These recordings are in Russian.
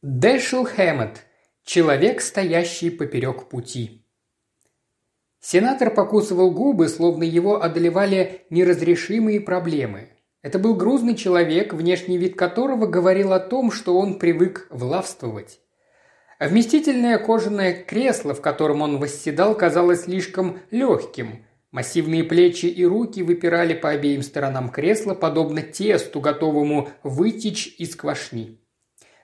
Дэшел Хэммет. Человек, стоящий поперек пути. Сенатор покусывал губы, словно его одолевали неразрешимые проблемы. Это был грузный человек, внешний вид которого говорил о том, что он привык влавствовать. Вместительное кожаное кресло, в котором он восседал, казалось слишком легким. Массивные плечи и руки выпирали по обеим сторонам кресла, подобно тесту, готовому вытечь из квашни.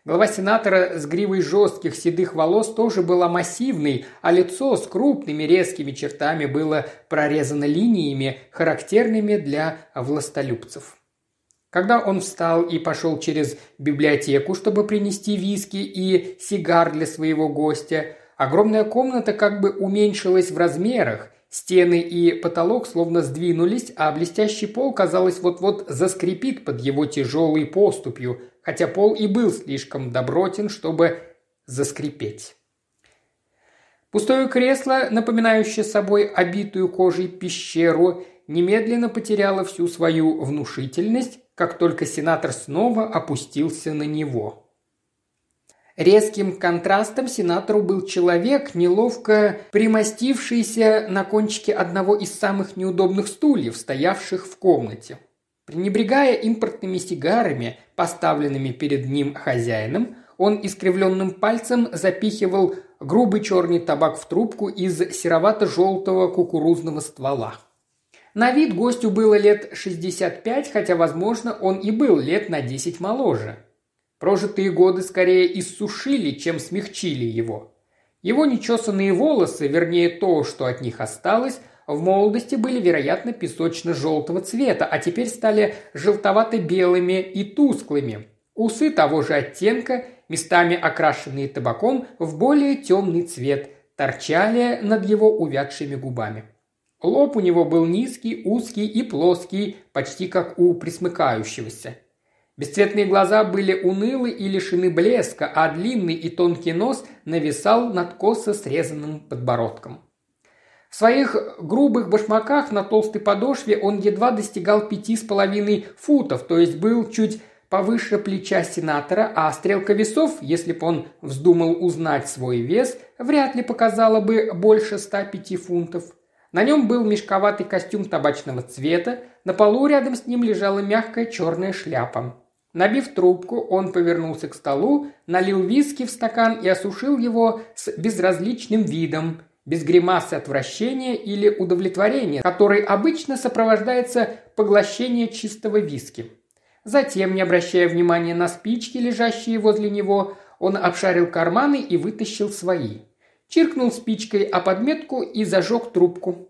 Голова сенатора с гривой жестких седых волос тоже была массивной, а лицо с крупными резкими чертами было прорезано линиями, характерными для властолюбцев. Когда он встал и пошел через библиотеку, чтобы принести виски и сигар для своего гостя, огромная комната как бы уменьшилась в размерах, стены и потолок словно сдвинулись, а блестящий пол, казалось, вот-вот заскрипит под его тяжелой поступью, хотя пол и был слишком добротен, чтобы заскрипеть. Пустое кресло, напоминающее собой обитую кожей пещеру, немедленно потеряло всю свою внушительность, как только сенатор снова опустился на него. Резким контрастом сенатору был человек, неловко примостившийся на кончике одного из самых неудобных стульев, стоявших в комнате. Пренебрегая импортными сигарами, поставленными перед ним хозяином, он искривленным пальцем запихивал грубый черный табак в трубку из серовато-желтого кукурузного ствола. На вид гостю было лет 65, хотя, возможно, он и был лет на 10 моложе. Прожитые годы скорее иссушили, чем смягчили его. Его нечесанные волосы, вернее то, что от них осталось, в молодости были, вероятно, песочно-желтого цвета, а теперь стали желтовато-белыми и тусклыми. Усы того же оттенка, местами окрашенные табаком в более темный цвет, торчали над его увядшими губами. Лоб у него был низкий, узкий и плоский, почти как у присмыкающегося. Бесцветные глаза были унылы и лишены блеска, а длинный и тонкий нос нависал над косо срезанным подбородком. В своих грубых башмаках на толстой подошве он едва достигал пяти с половиной футов, то есть был чуть повыше плеча сенатора, а стрелка весов, если бы он вздумал узнать свой вес, вряд ли показала бы больше 105 фунтов. На нем был мешковатый костюм табачного цвета, на полу рядом с ним лежала мягкая черная шляпа. Набив трубку, он повернулся к столу, налил виски в стакан и осушил его с безразличным видом – без гримасы отвращения или удовлетворения, который обычно сопровождается поглощением чистого виски. Затем, не обращая внимания на спички, лежащие возле него, он обшарил карманы и вытащил свои. Чиркнул спичкой о подметку и зажег трубку.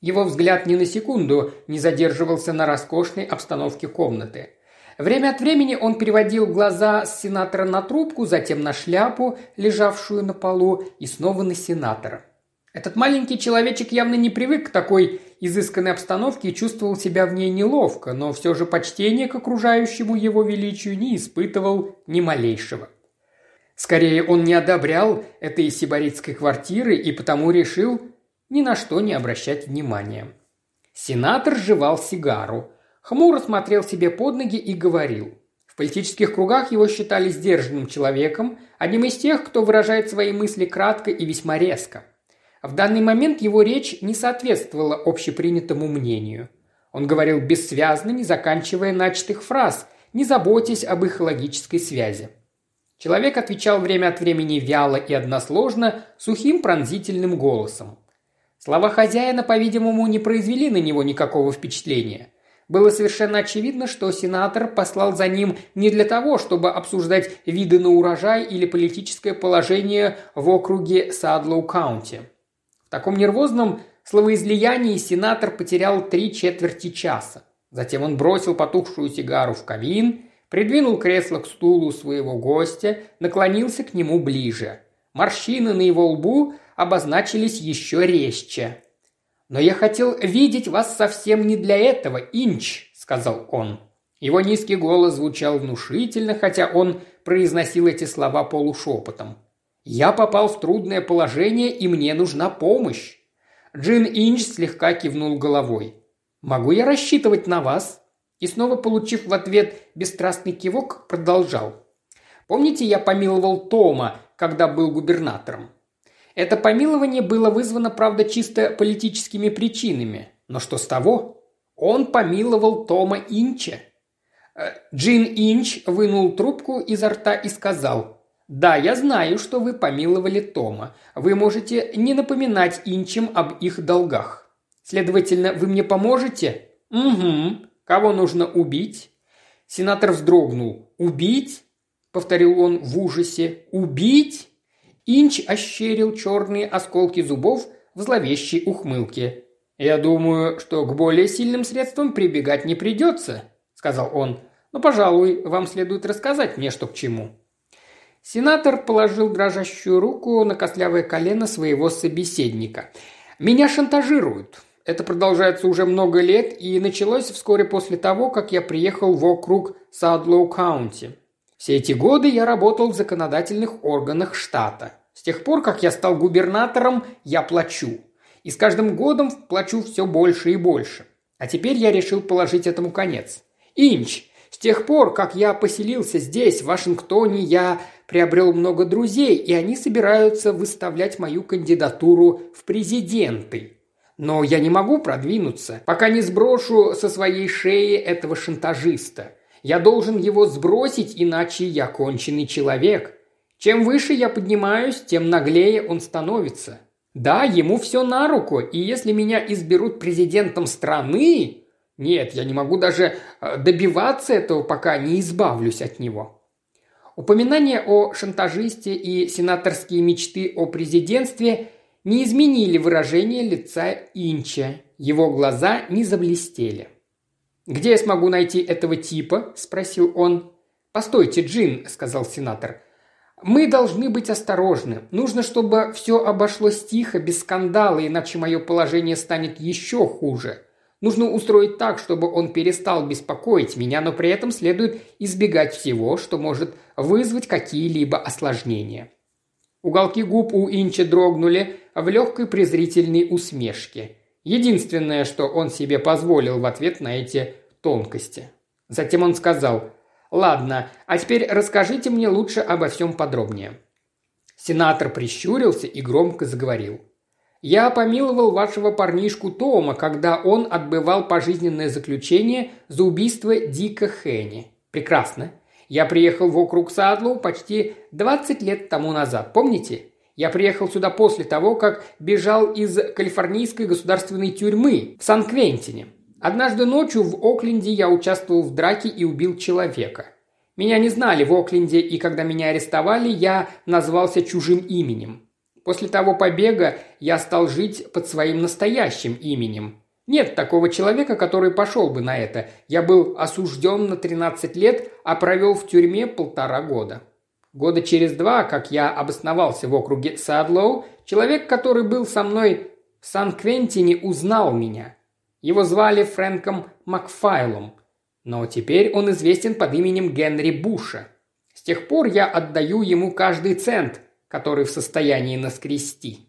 Его взгляд ни на секунду не задерживался на роскошной обстановке комнаты – Время от времени он переводил глаза с сенатора на трубку, затем на шляпу, лежавшую на полу, и снова на сенатора. Этот маленький человечек явно не привык к такой изысканной обстановке и чувствовал себя в ней неловко, но все же почтение к окружающему его величию не испытывал ни малейшего. Скорее, он не одобрял этой сибаритской квартиры и потому решил ни на что не обращать внимания. Сенатор жевал сигару. Хмуро смотрел себе под ноги и говорил. В политических кругах его считали сдержанным человеком, одним из тех, кто выражает свои мысли кратко и весьма резко. В данный момент его речь не соответствовала общепринятому мнению. Он говорил бессвязно, не заканчивая начатых фраз, не заботясь об их логической связи. Человек отвечал время от времени вяло и односложно, сухим пронзительным голосом. Слова хозяина, по-видимому, не произвели на него никакого впечатления. Было совершенно очевидно, что сенатор послал за ним не для того, чтобы обсуждать виды на урожай или политическое положение в округе Садлоу-Каунти. В таком нервозном словоизлиянии сенатор потерял три четверти часа. Затем он бросил потухшую сигару в камин, придвинул кресло к стулу своего гостя, наклонился к нему ближе. Морщины на его лбу обозначились еще резче. «Но я хотел видеть вас совсем не для этого, Инч», — сказал он. Его низкий голос звучал внушительно, хотя он произносил эти слова полушепотом. «Я попал в трудное положение, и мне нужна помощь». Джин Инч слегка кивнул головой. «Могу я рассчитывать на вас?» И снова получив в ответ бесстрастный кивок, продолжал. Помните, я помиловал Тома, когда был губернатором? Это помилование было вызвано, правда, чисто политическими причинами. Но что с того? Он помиловал Тома Инча. Э, Джин Инч вынул трубку изо рта и сказал, «Да, я знаю, что вы помиловали Тома. Вы можете не напоминать Инчам об их долгах. Следовательно, вы мне поможете?» «Угу. Кого нужно убить?» Сенатор вздрогнул. «Убить?» – повторил он в ужасе. «Убить?» Инч ощерил черные осколки зубов в зловещей ухмылке. «Я думаю, что к более сильным средствам прибегать не придется», – сказал он. «Но, пожалуй, вам следует рассказать мне, что к чему». Сенатор положил дрожащую руку на костлявое колено своего собеседника. «Меня шантажируют. Это продолжается уже много лет и началось вскоре после того, как я приехал в округ Садлоу Каунти. Все эти годы я работал в законодательных органах штата. С тех пор, как я стал губернатором, я плачу. И с каждым годом плачу все больше и больше. А теперь я решил положить этому конец. Инч, с тех пор, как я поселился здесь, в Вашингтоне, я приобрел много друзей, и они собираются выставлять мою кандидатуру в президенты. Но я не могу продвинуться, пока не сброшу со своей шеи этого шантажиста. Я должен его сбросить, иначе я конченый человек. Чем выше я поднимаюсь, тем наглее он становится. Да, ему все на руку, и если меня изберут президентом страны... Нет, я не могу даже э, добиваться этого, пока не избавлюсь от него. Упоминание о шантажисте и сенаторские мечты о президентстве не изменили выражение лица Инча. Его глаза не заблестели. «Где я смогу найти этого типа?» – спросил он. «Постойте, Джин», – сказал сенатор. «Мы должны быть осторожны. Нужно, чтобы все обошлось тихо, без скандала, иначе мое положение станет еще хуже. Нужно устроить так, чтобы он перестал беспокоить меня, но при этом следует избегать всего, что может вызвать какие-либо осложнения. Уголки губ у Инча дрогнули в легкой презрительной усмешке. Единственное, что он себе позволил в ответ на эти тонкости. Затем он сказал «Ладно, а теперь расскажите мне лучше обо всем подробнее». Сенатор прищурился и громко заговорил. «Я помиловал вашего парнишку Тома, когда он отбывал пожизненное заключение за убийство Дика Хенни. Прекрасно. Я приехал в округ Садлоу почти 20 лет тому назад, помните? Я приехал сюда после того, как бежал из калифорнийской государственной тюрьмы в Сан-Квентине. Однажды ночью в Окленде я участвовал в драке и убил человека. Меня не знали в Окленде, и когда меня арестовали, я назвался чужим именем. После того побега я стал жить под своим настоящим именем. Нет такого человека, который пошел бы на это. Я был осужден на 13 лет, а провел в тюрьме полтора года. Года через два, как я обосновался в округе Садлоу, человек, который был со мной в Сан-Квентине, узнал меня. Его звали Фрэнком Макфайлом, но теперь он известен под именем Генри Буша. С тех пор я отдаю ему каждый цент, который в состоянии наскрести.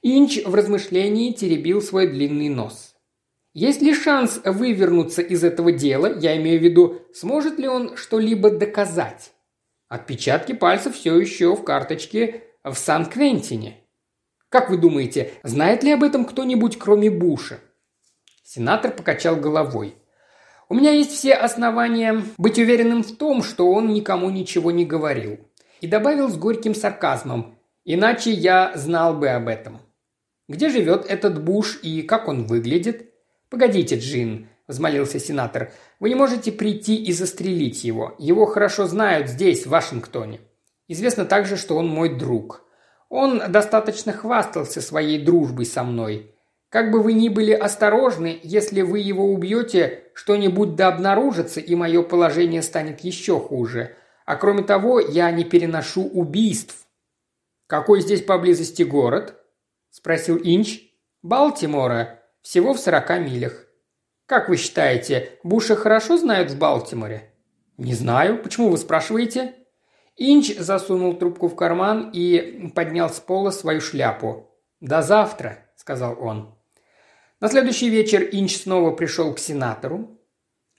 Инч в размышлении теребил свой длинный нос. Есть ли шанс вывернуться из этого дела, я имею в виду, сможет ли он что-либо доказать? Отпечатки пальцев все еще в карточке в Сан-Квентине. Как вы думаете, знает ли об этом кто-нибудь, кроме Буша? Сенатор покачал головой. У меня есть все основания быть уверенным в том, что он никому ничего не говорил. И добавил с горьким сарказмом. Иначе я знал бы об этом. Где живет этот Буш и как он выглядит?» «Погодите, Джин», – взмолился сенатор. «Вы не можете прийти и застрелить его. Его хорошо знают здесь, в Вашингтоне. Известно также, что он мой друг. Он достаточно хвастался своей дружбой со мной. Как бы вы ни были осторожны, если вы его убьете, что-нибудь да обнаружится, и мое положение станет еще хуже. А кроме того, я не переношу убийств. Какой здесь поблизости город?» – спросил Инч. «Балтимора. Всего в сорока милях». «Как вы считаете, Буша хорошо знают в Балтиморе?» «Не знаю. Почему вы спрашиваете?» Инч засунул трубку в карман и поднял с пола свою шляпу. «До завтра», – сказал он. На следующий вечер Инч снова пришел к сенатору.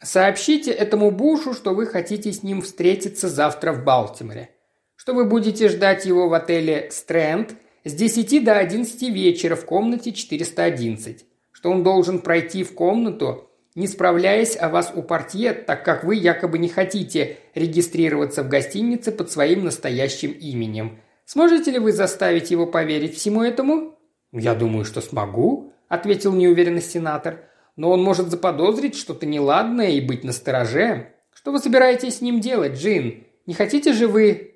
Сообщите этому Бушу, что вы хотите с ним встретиться завтра в Балтиморе. Что вы будете ждать его в отеле «Стрэнд» с 10 до 11 вечера в комнате 411. Что он должен пройти в комнату, не справляясь о вас у портье, так как вы якобы не хотите регистрироваться в гостинице под своим настоящим именем. Сможете ли вы заставить его поверить всему этому? «Я думаю, что смогу», – ответил неуверенный сенатор. «Но он может заподозрить что-то неладное и быть настороже. Что вы собираетесь с ним делать, Джин? Не хотите же вы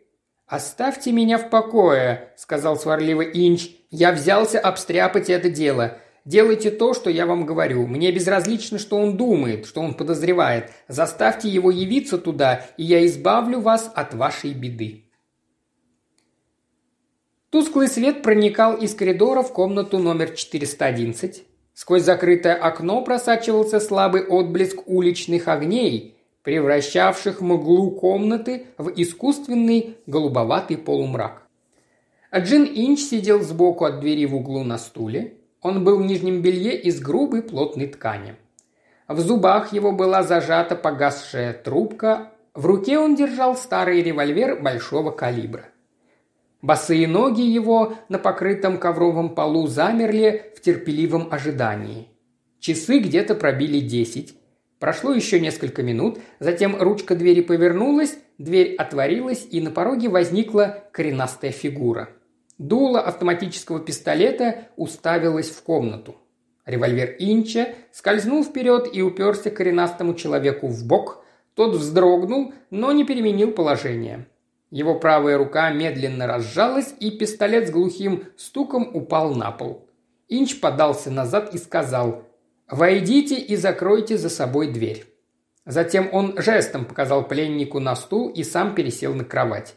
«Оставьте меня в покое», – сказал сварливо Инч. «Я взялся обстряпать это дело. Делайте то, что я вам говорю. Мне безразлично, что он думает, что он подозревает. Заставьте его явиться туда, и я избавлю вас от вашей беды». Тусклый свет проникал из коридора в комнату номер 411. Сквозь закрытое окно просачивался слабый отблеск уличных огней – превращавших мглу комнаты в искусственный голубоватый полумрак. А Джин Инч сидел сбоку от двери в углу на стуле. Он был в нижнем белье из грубой плотной ткани. В зубах его была зажата погасшая трубка, в руке он держал старый револьвер большого калибра. Босые ноги его на покрытом ковровом полу замерли в терпеливом ожидании. Часы где-то пробили десять. Прошло еще несколько минут, затем ручка двери повернулась, дверь отворилась, и на пороге возникла коренастая фигура. Дуло автоматического пистолета уставилось в комнату. Револьвер Инча скользнул вперед и уперся коренастому человеку в бок. Тот вздрогнул, но не переменил положение. Его правая рука медленно разжалась, и пистолет с глухим стуком упал на пол. Инч подался назад и сказал «Войдите и закройте за собой дверь». Затем он жестом показал пленнику на стул и сам пересел на кровать.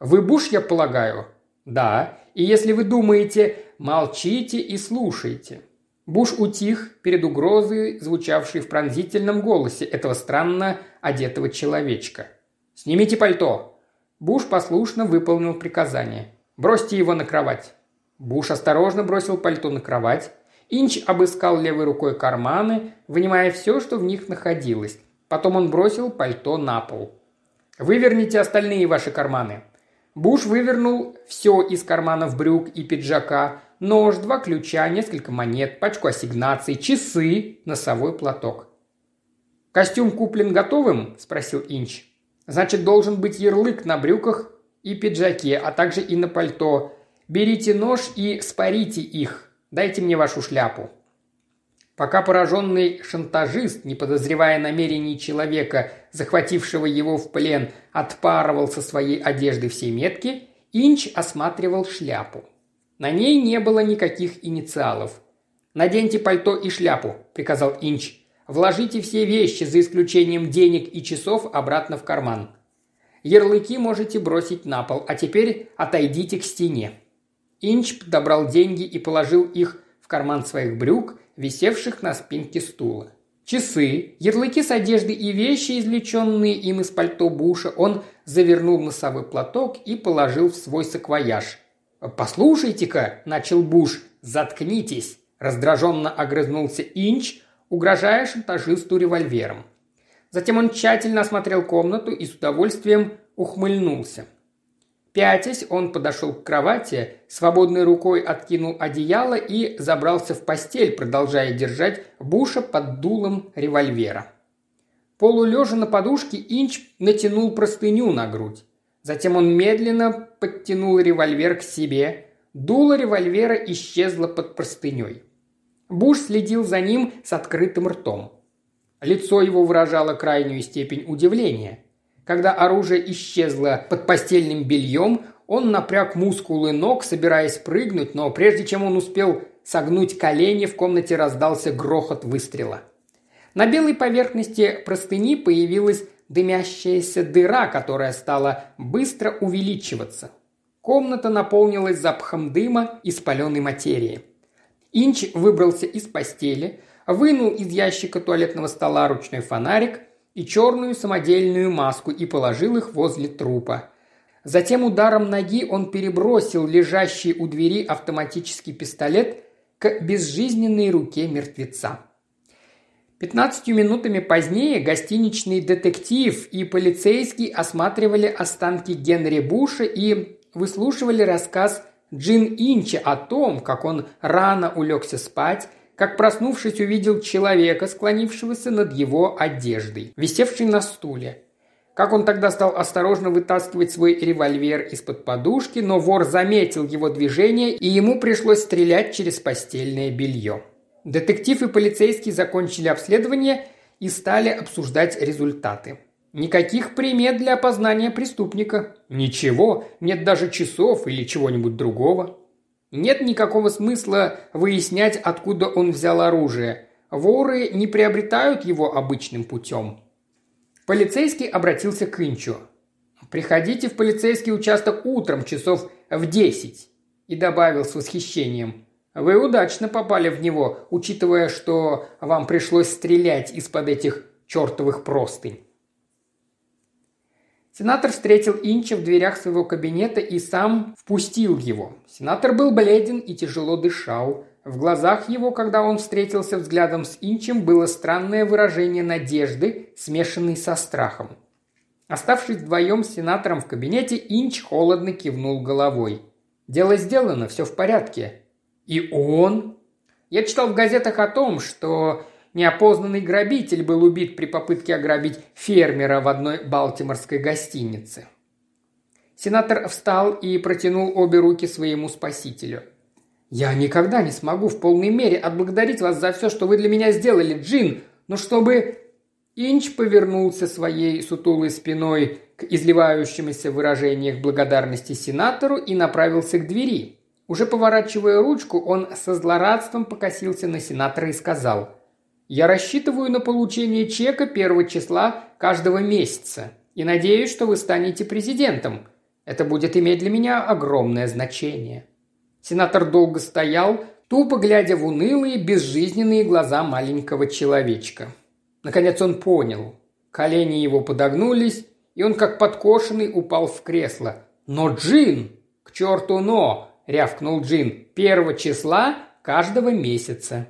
«Вы Буш, я полагаю?» «Да. И если вы думаете, молчите и слушайте». Буш утих перед угрозой, звучавшей в пронзительном голосе этого странно одетого человечка. «Снимите пальто!» Буш послушно выполнил приказание. «Бросьте его на кровать». Буш осторожно бросил пальто на кровать. Инч обыскал левой рукой карманы, вынимая все, что в них находилось. Потом он бросил пальто на пол. «Выверните остальные ваши карманы». Буш вывернул все из карманов брюк и пиджака, нож, два ключа, несколько монет, пачку ассигнаций, часы, носовой платок. «Костюм куплен готовым?» – спросил Инч. «Значит, должен быть ярлык на брюках и пиджаке, а также и на пальто. Берите нож и спарите их. Дайте мне вашу шляпу». Пока пораженный шантажист, не подозревая намерений человека, захватившего его в плен, отпарывал со своей одежды все метки, Инч осматривал шляпу. На ней не было никаких инициалов. «Наденьте пальто и шляпу», – приказал Инч. «Вложите все вещи, за исключением денег и часов, обратно в карман. Ярлыки можете бросить на пол, а теперь отойдите к стене». Инч подобрал деньги и положил их в карман своих брюк, висевших на спинке стула. Часы, ярлыки с одежды и вещи, извлеченные им из пальто Буша, он завернул носовой платок и положил в свой саквояж. «Послушайте-ка», – начал Буш, – «заткнитесь», – раздраженно огрызнулся Инч, угрожая шантажисту револьвером. Затем он тщательно осмотрел комнату и с удовольствием ухмыльнулся – Пятясь, он подошел к кровати, свободной рукой откинул одеяло и забрался в постель, продолжая держать Буша под дулом револьвера. Полулежа на подушке, Инч натянул простыню на грудь. Затем он медленно подтянул револьвер к себе. Дуло револьвера исчезло под простыней. Буш следил за ним с открытым ртом. Лицо его выражало крайнюю степень удивления – когда оружие исчезло под постельным бельем, он напряг мускулы ног, собираясь прыгнуть, но прежде чем он успел согнуть колени, в комнате раздался грохот выстрела. На белой поверхности простыни появилась дымящаяся дыра, которая стала быстро увеличиваться. Комната наполнилась запахом дыма и спаленной материи. Инч выбрался из постели, вынул из ящика туалетного стола ручной фонарик – и черную самодельную маску и положил их возле трупа. Затем ударом ноги он перебросил лежащий у двери автоматический пистолет к безжизненной руке мертвеца. Пятнадцатью минутами позднее гостиничный детектив и полицейский осматривали останки Генри Буша и выслушивали рассказ Джин Инча о том, как он рано улегся спать, как проснувшись увидел человека, склонившегося над его одеждой, висевшей на стуле. Как он тогда стал осторожно вытаскивать свой револьвер из-под подушки, но вор заметил его движение, и ему пришлось стрелять через постельное белье. Детектив и полицейский закончили обследование и стали обсуждать результаты. Никаких примет для опознания преступника. Ничего, нет даже часов или чего-нибудь другого. Нет никакого смысла выяснять, откуда он взял оружие. Воры не приобретают его обычным путем. Полицейский обратился к Инчу. «Приходите в полицейский участок утром, часов в десять», и добавил с восхищением. Вы удачно попали в него, учитывая, что вам пришлось стрелять из-под этих чертовых простынь. Сенатор встретил Инча в дверях своего кабинета и сам впустил его. Сенатор был бледен и тяжело дышал. В глазах его, когда он встретился взглядом с Инчем, было странное выражение надежды, смешанной со страхом. Оставшись вдвоем с сенатором в кабинете, Инч холодно кивнул головой. «Дело сделано, все в порядке. И он? Я читал в газетах о том, что неопознанный грабитель был убит при попытке ограбить фермера в одной балтиморской гостинице. Сенатор встал и протянул обе руки своему спасителю. «Я никогда не смогу в полной мере отблагодарить вас за все, что вы для меня сделали, Джин, но чтобы...» Инч повернулся своей сутулой спиной к изливающемуся выражениях благодарности сенатору и направился к двери. Уже поворачивая ручку, он со злорадством покосился на сенатора и сказал «Я рассчитываю на получение чека первого числа каждого месяца и надеюсь, что вы станете президентом. Это будет иметь для меня огромное значение». Сенатор долго стоял, тупо глядя в унылые, безжизненные глаза маленького человечка. Наконец он понял. Колени его подогнулись, и он, как подкошенный, упал в кресло. «Но, Джин! К черту но! – рявкнул Джин. «Первого числа каждого месяца».